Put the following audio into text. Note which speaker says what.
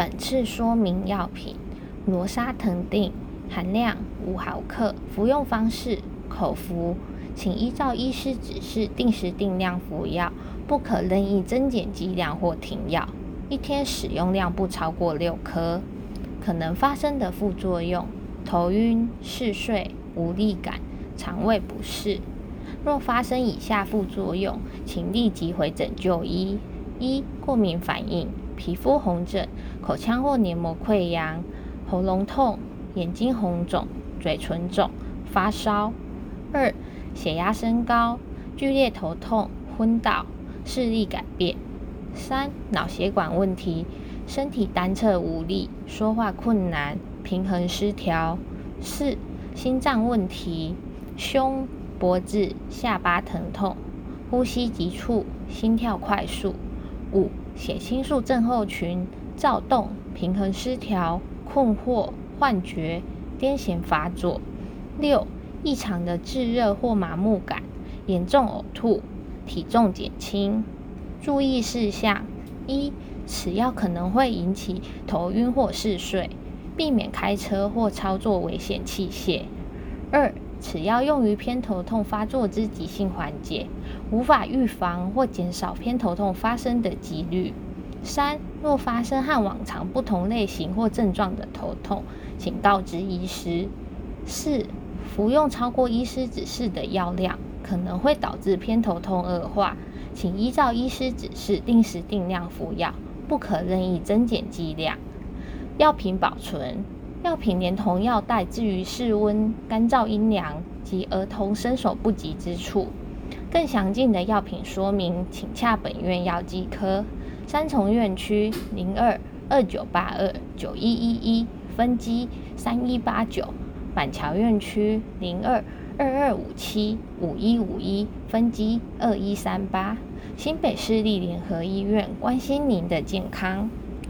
Speaker 1: 本次说明药品：罗沙疼定，含量五毫克，服用方式口服，请依照医师指示定时定量服药，不可任意增减剂量或停药。一天使用量不超过六颗。可能发生的副作用：头晕、嗜睡、无力感、肠胃不适。若发生以下副作用，请立即回诊就医：一、过敏反应，皮肤红疹、口腔或黏膜溃疡、喉咙痛、眼睛红肿、嘴唇肿、发烧；二、血压升高，剧烈头痛、昏倒、视力改变；三、脑血管问题，身体单侧无力、说话困难、平衡失调；四、心脏问题，胸。脖子、下巴疼痛，呼吸急促，心跳快速。五、血清素症候群，躁动、平衡失调、困惑、幻觉、癫痫发作。六、异常的炙热或麻木感，严重呕吐，体重减轻。注意事项：一、此药可能会引起头晕或嗜睡，避免开车或操作危险器械。二、此药用于偏头痛发作之急性缓解，无法预防或减少偏头痛发生的几率。三、若发生和往常不同类型或症状的头痛，请告知医师。四、服用超过医师指示的药量，可能会导致偏头痛恶化，请依照医师指示定时定量服药，不可任意增减剂量。药品保存。药品连同药袋置于室温、干燥、阴凉及儿童伸手不及之处。更详尽的药品说明，请洽本院药剂科。三重院区零二二九八二九一一一分机三一八九，板桥院区零二二二五七五一五一分机二一三八，新北市立联合医院关心您的健康。